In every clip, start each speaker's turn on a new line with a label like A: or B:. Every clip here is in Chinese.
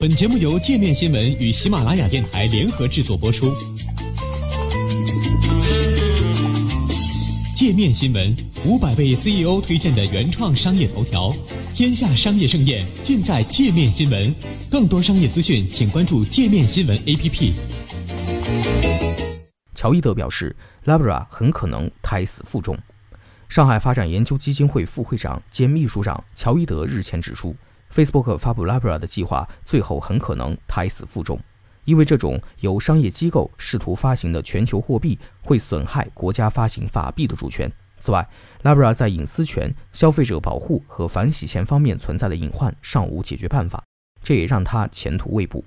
A: 本节目由界面新闻与喜马拉雅电台联合制作播出。界面新闻五百位 CEO 推荐的原创商业头条，天下商业盛宴尽在界面新闻。更多商业资讯，请关注界面新闻 APP。
B: 乔伊德表示，Labra 很可能胎死腹中。上海发展研究基金会副会长兼秘书长乔伊德日前指出，Facebook 发布 Libra 的计划最后很可能胎死腹中，因为这种由商业机构试图发行的全球货币会损害国家发行法币的主权。此外，Libra 在隐私权、消费者保护和反洗钱方面存在的隐患尚无解决办法，这也让他前途未卜。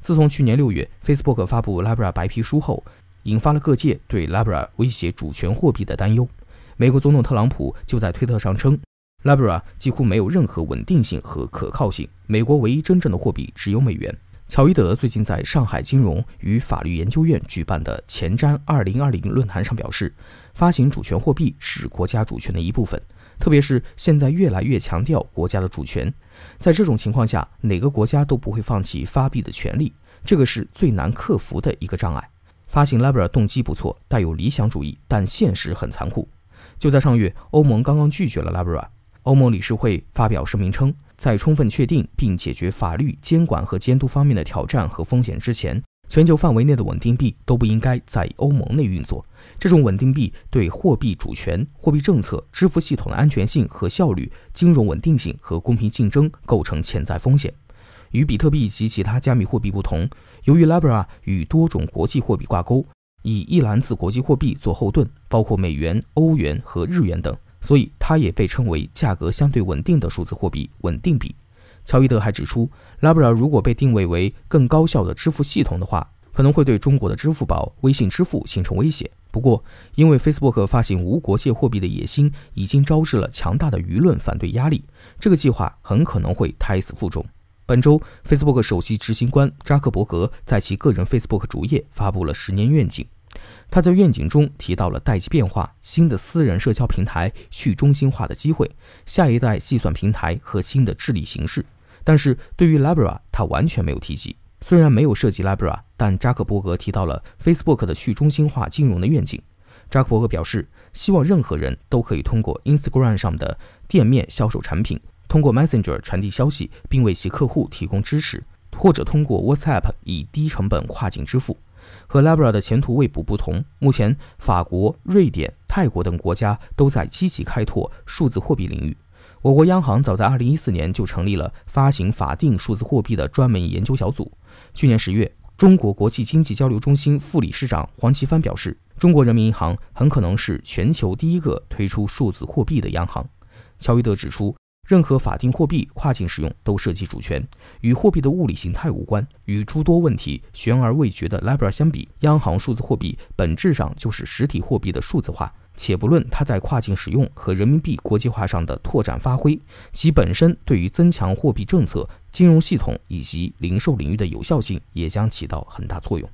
B: 自从去年六月 Facebook 发布 Libra 白皮书后，引发了各界对 Libra 威胁主权货币的担忧。美国总统特朗普就在推特上称，Libra 几乎没有任何稳定性和可靠性。美国唯一真正的货币只有美元。乔伊德最近在上海金融与法律研究院举办的前瞻二零二零论坛上表示，发行主权货币是国家主权的一部分，特别是现在越来越强调国家的主权。在这种情况下，哪个国家都不会放弃发币的权利，这个是最难克服的一个障碍。发行 Libra 动机不错，带有理想主义，但现实很残酷。就在上月，欧盟刚刚拒绝了 Libra。欧盟理事会发表声明称，在充分确定并解决法律、监管和监督方面的挑战和风险之前，全球范围内的稳定币都不应该在欧盟内运作。这种稳定币对货币主权、货币政策、支付系统的安全性和效率、金融稳定性和公平竞争构成潜在风险。与比特币及其他加密货币不同，由于 Libra 与多种国际货币挂钩。以一篮子国际货币做后盾，包括美元、欧元和日元等，所以它也被称为价格相对稳定的数字货币——稳定币。乔伊德还指出，Libra 如果被定位为更高效的支付系统的话，可能会对中国的支付宝、微信支付形成威胁。不过，因为 Facebook 发行无国界货币的野心已经招致了强大的舆论反对压力，这个计划很可能会胎死腹中。本周，Facebook 首席执行官扎克伯格在其个人 Facebook 主页发布了十年愿景。他在愿景中提到了代际变化、新的私人社交平台、去中心化的机会、下一代计算平台和新的治理形式。但是对于 Libra，他完全没有提及。虽然没有涉及 Libra，但扎克伯格提到了 Facebook 的去中心化金融的愿景。扎克伯格表示，希望任何人都可以通过 Instagram 上的店面销售产品，通过 Messenger 传递消息并为其客户提供支持，或者通过 WhatsApp 以低成本跨境支付。和 Libra 的前途未卜不同，目前法国、瑞典、泰国等国家都在积极开拓数字货币领域。我国央行早在2014年就成立了发行法定数字货币的专门研究小组。去年十月，中国国际经济交流中心副理事长黄奇帆表示，中国人民银行很可能是全球第一个推出数字货币的央行。乔伊德指出。任何法定货币跨境使用都涉及主权，与货币的物理形态无关。与诸多问题悬而未决的 Libra 相比，央行数字货币本质上就是实体货币的数字化。且不论它在跨境使用和人民币国际化上的拓展发挥，其本身对于增强货币政策、金融系统以及零售领域的有效性也将起到很大作用。